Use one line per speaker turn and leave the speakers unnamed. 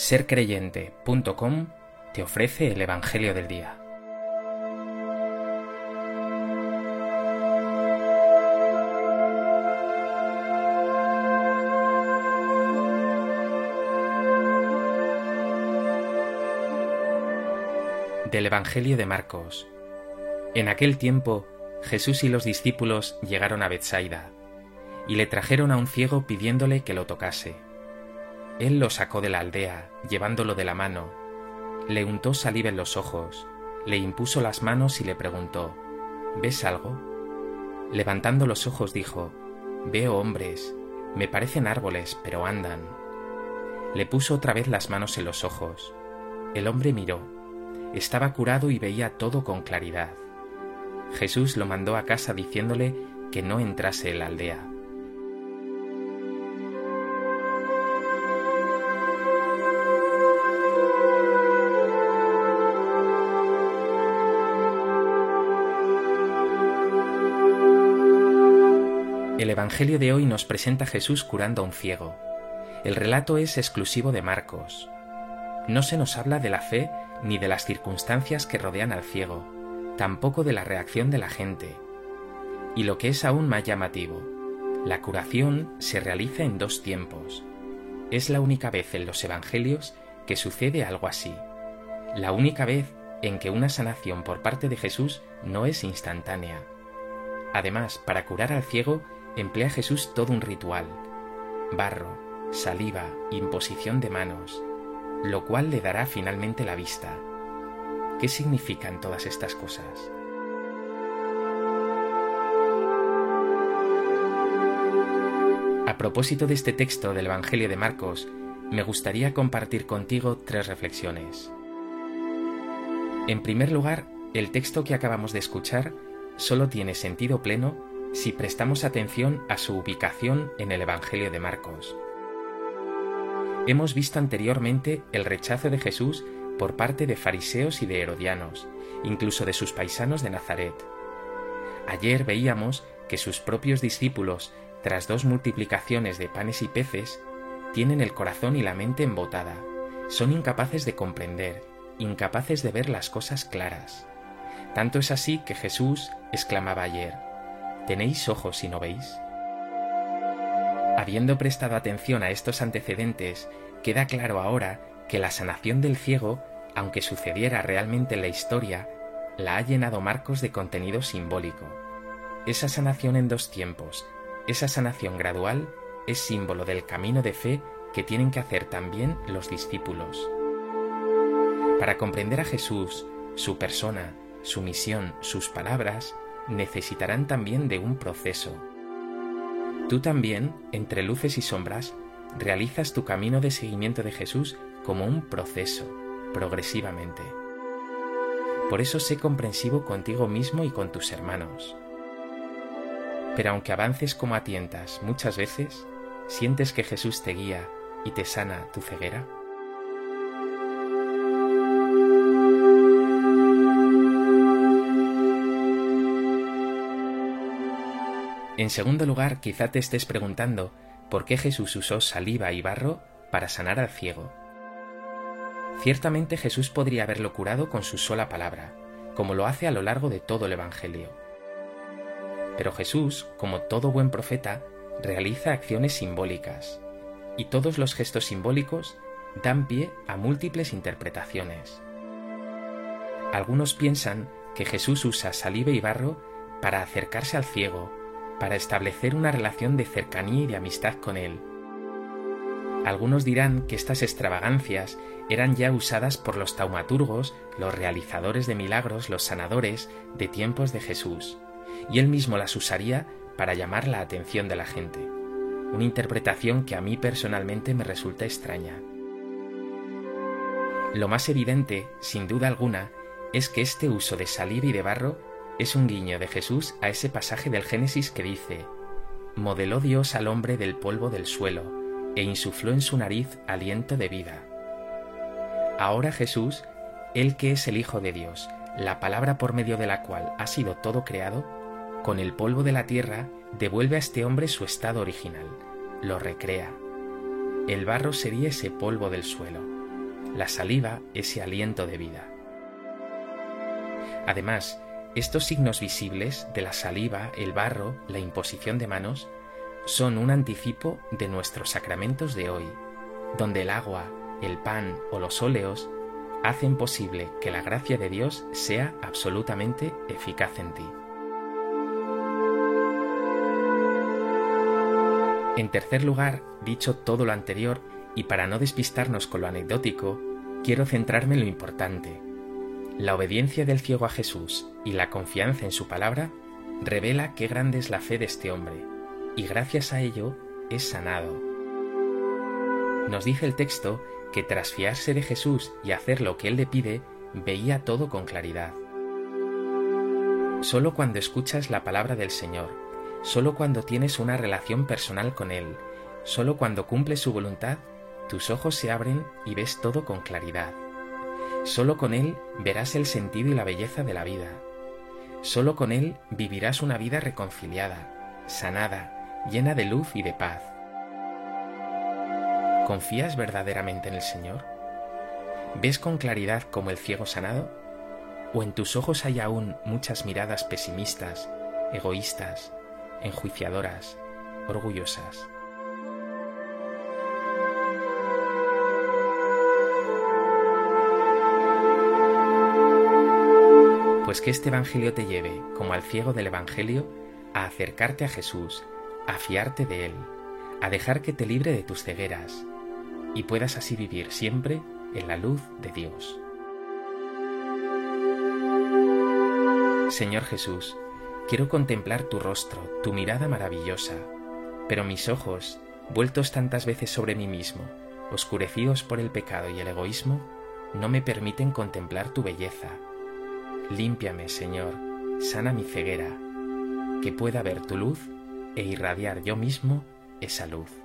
sercreyente.com te ofrece el Evangelio del Día. Del Evangelio de Marcos. En aquel tiempo, Jesús y los discípulos llegaron a Bethsaida y le trajeron a un ciego pidiéndole que lo tocase. Él lo sacó de la aldea, llevándolo de la mano, le untó saliva en los ojos, le impuso las manos y le preguntó, ¿Ves algo? Levantando los ojos dijo, Veo hombres, me parecen árboles, pero andan. Le puso otra vez las manos en los ojos. El hombre miró. Estaba curado y veía todo con claridad. Jesús lo mandó a casa diciéndole que no entrase en la aldea. El Evangelio de hoy nos presenta a Jesús curando a un ciego. El relato es exclusivo de Marcos. No se nos habla de la fe ni de las circunstancias que rodean al ciego, tampoco de la reacción de la gente. Y lo que es aún más llamativo, la curación se realiza en dos tiempos. Es la única vez en los Evangelios que sucede algo así. La única vez en que una sanación por parte de Jesús no es instantánea. Además, para curar al ciego emplea Jesús todo un ritual, barro, saliva, imposición de manos, lo cual le dará finalmente la vista. ¿Qué significan todas estas cosas? A propósito de este texto del Evangelio de Marcos, me gustaría compartir contigo tres reflexiones. En primer lugar, el texto que acabamos de escuchar solo tiene sentido pleno si prestamos atención a su ubicación en el Evangelio de Marcos. Hemos visto anteriormente el rechazo de Jesús por parte de fariseos y de herodianos, incluso de sus paisanos de Nazaret. Ayer veíamos que sus propios discípulos, tras dos multiplicaciones de panes y peces, tienen el corazón y la mente embotada, son incapaces de comprender, incapaces de ver las cosas claras. Tanto es así que Jesús exclamaba ayer, ¿Tenéis ojos y no veis? Habiendo prestado atención a estos antecedentes, queda claro ahora que la sanación del ciego, aunque sucediera realmente en la historia, la ha llenado Marcos de contenido simbólico. Esa sanación en dos tiempos, esa sanación gradual, es símbolo del camino de fe que tienen que hacer también los discípulos. Para comprender a Jesús, su persona, su misión, sus palabras, necesitarán también de un proceso. Tú también, entre luces y sombras, realizas tu camino de seguimiento de Jesús como un proceso, progresivamente. Por eso sé comprensivo contigo mismo y con tus hermanos. Pero aunque avances como a tientas muchas veces, ¿sientes que Jesús te guía y te sana tu ceguera? En segundo lugar, quizá te estés preguntando por qué Jesús usó saliva y barro para sanar al ciego. Ciertamente Jesús podría haberlo curado con su sola palabra, como lo hace a lo largo de todo el Evangelio. Pero Jesús, como todo buen profeta, realiza acciones simbólicas, y todos los gestos simbólicos dan pie a múltiples interpretaciones. Algunos piensan que Jesús usa saliva y barro para acercarse al ciego para establecer una relación de cercanía y de amistad con Él. Algunos dirán que estas extravagancias eran ya usadas por los taumaturgos, los realizadores de milagros, los sanadores de tiempos de Jesús, y él mismo las usaría para llamar la atención de la gente. Una interpretación que a mí personalmente me resulta extraña. Lo más evidente, sin duda alguna, es que este uso de salir y de barro es un guiño de Jesús a ese pasaje del Génesis que dice, modeló Dios al hombre del polvo del suelo, e insufló en su nariz aliento de vida. Ahora Jesús, el que es el Hijo de Dios, la palabra por medio de la cual ha sido todo creado, con el polvo de la tierra devuelve a este hombre su estado original, lo recrea. El barro sería ese polvo del suelo, la saliva ese aliento de vida. Además, estos signos visibles de la saliva, el barro, la imposición de manos, son un anticipo de nuestros sacramentos de hoy, donde el agua, el pan o los óleos hacen posible que la gracia de Dios sea absolutamente eficaz en ti. En tercer lugar, dicho todo lo anterior, y para no despistarnos con lo anecdótico, quiero centrarme en lo importante. La obediencia del ciego a Jesús y la confianza en su palabra revela qué grande es la fe de este hombre, y gracias a ello es sanado. Nos dice el texto que tras fiarse de Jesús y hacer lo que Él le pide, veía todo con claridad. Solo cuando escuchas la palabra del Señor, solo cuando tienes una relación personal con Él, solo cuando cumples su voluntad, tus ojos se abren y ves todo con claridad. Solo con Él verás el sentido y la belleza de la vida. Solo con Él vivirás una vida reconciliada, sanada, llena de luz y de paz. ¿Confías verdaderamente en el Señor? ¿Ves con claridad como el ciego sanado? ¿O en tus ojos hay aún muchas miradas pesimistas, egoístas, enjuiciadoras, orgullosas? Pues que este Evangelio te lleve, como al ciego del Evangelio, a acercarte a Jesús, a fiarte de Él, a dejar que te libre de tus cegueras, y puedas así vivir siempre en la luz de Dios. Señor Jesús, quiero contemplar tu rostro, tu mirada maravillosa, pero mis ojos, vueltos tantas veces sobre mí mismo, oscurecidos por el pecado y el egoísmo, no me permiten contemplar tu belleza. Límpiame, Señor, sana mi ceguera, que pueda ver tu luz e irradiar yo mismo esa luz.